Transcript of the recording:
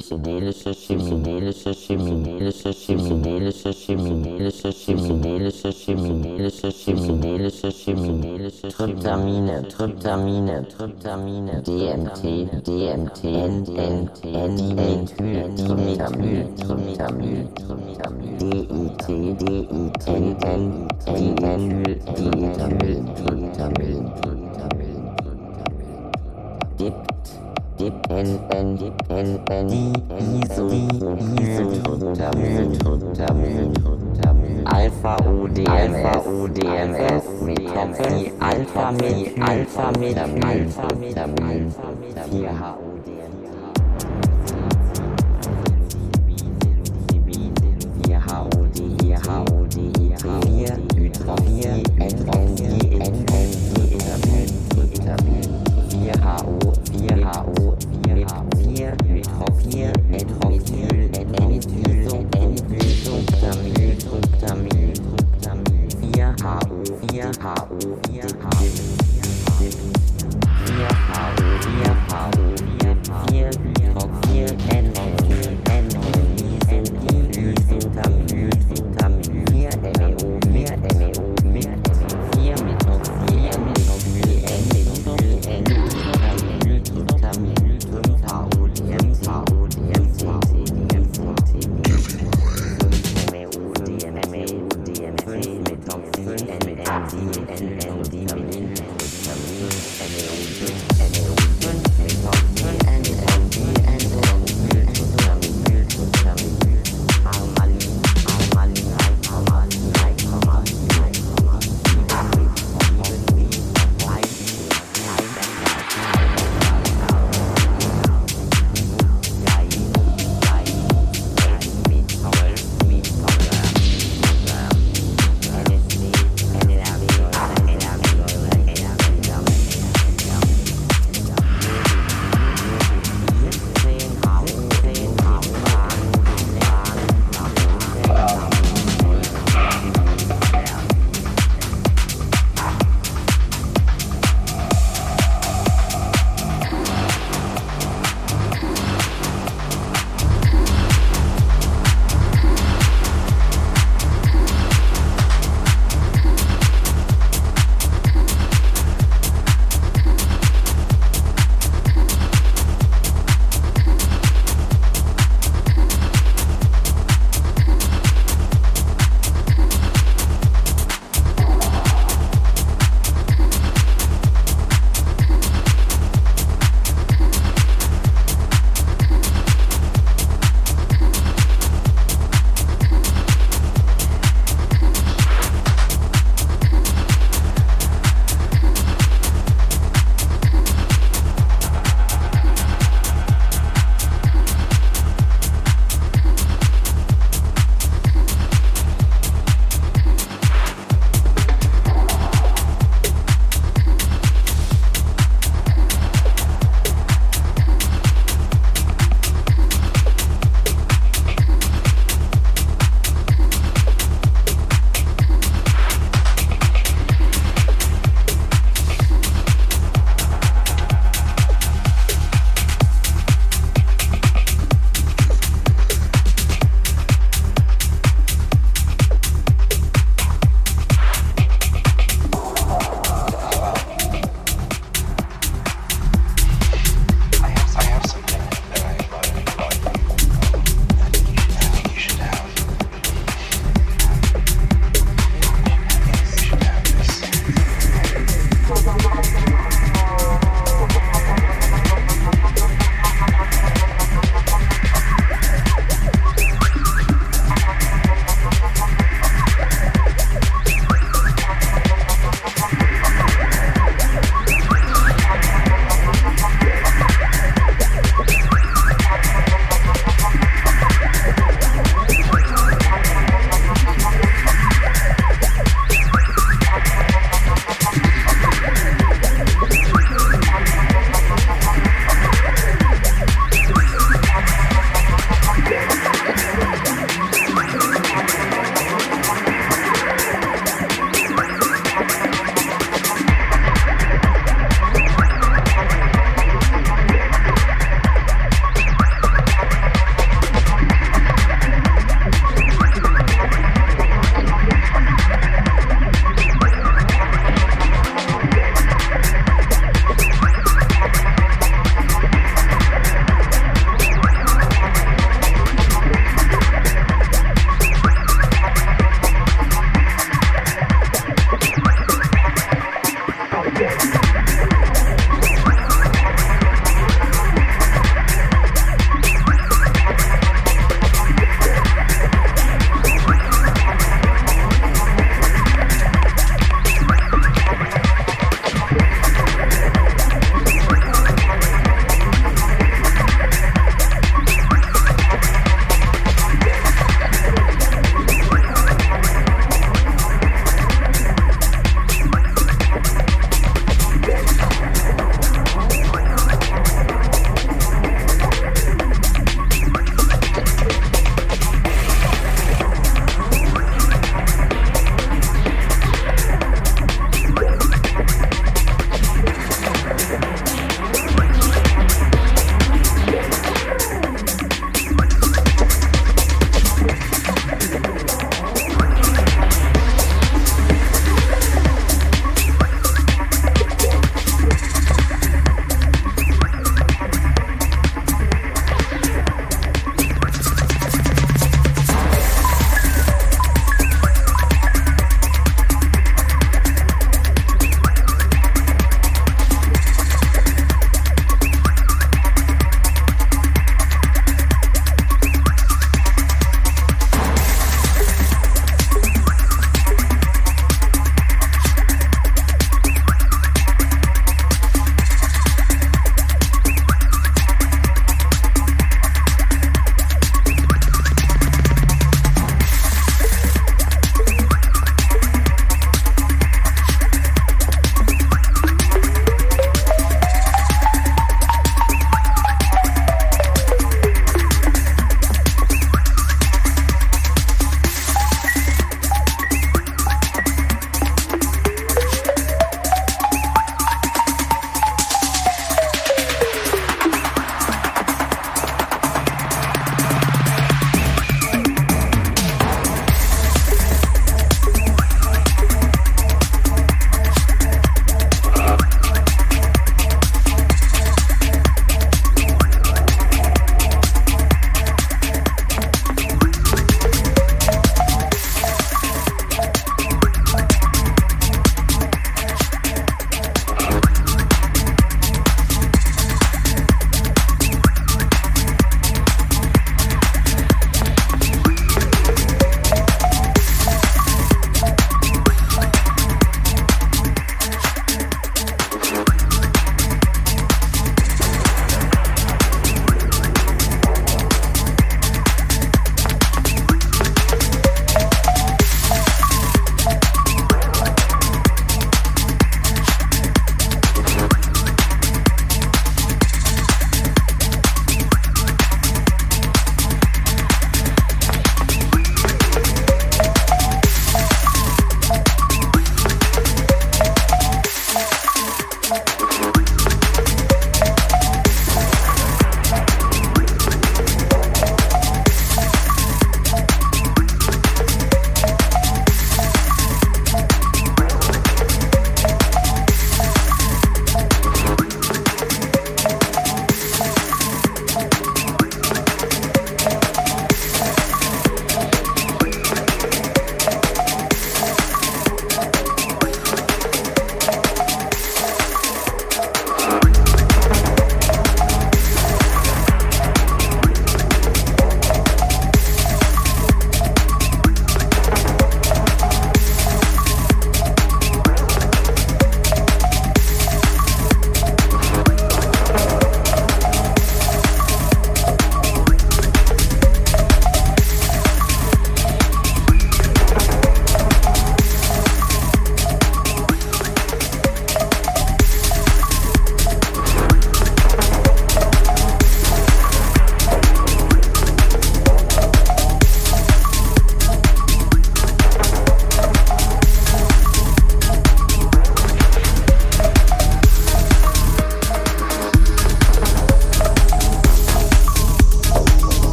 psychedelische chemiedelische chemiedelische chemiedelische chemiedelische chemiedelische chemiedelische chemiedelische chemiedelische Tryptamine Tryptamine Tryptamine DMT DMT NNT Dimethyl Dimethyl Tryptamin DIT DIT NN Dimethyl Dimethyl Tryptamin Dipt Dip N Alpha UDMS Metaphysik Alpha Met Alpha Met Alpha Met Alpha Met how 卡无烟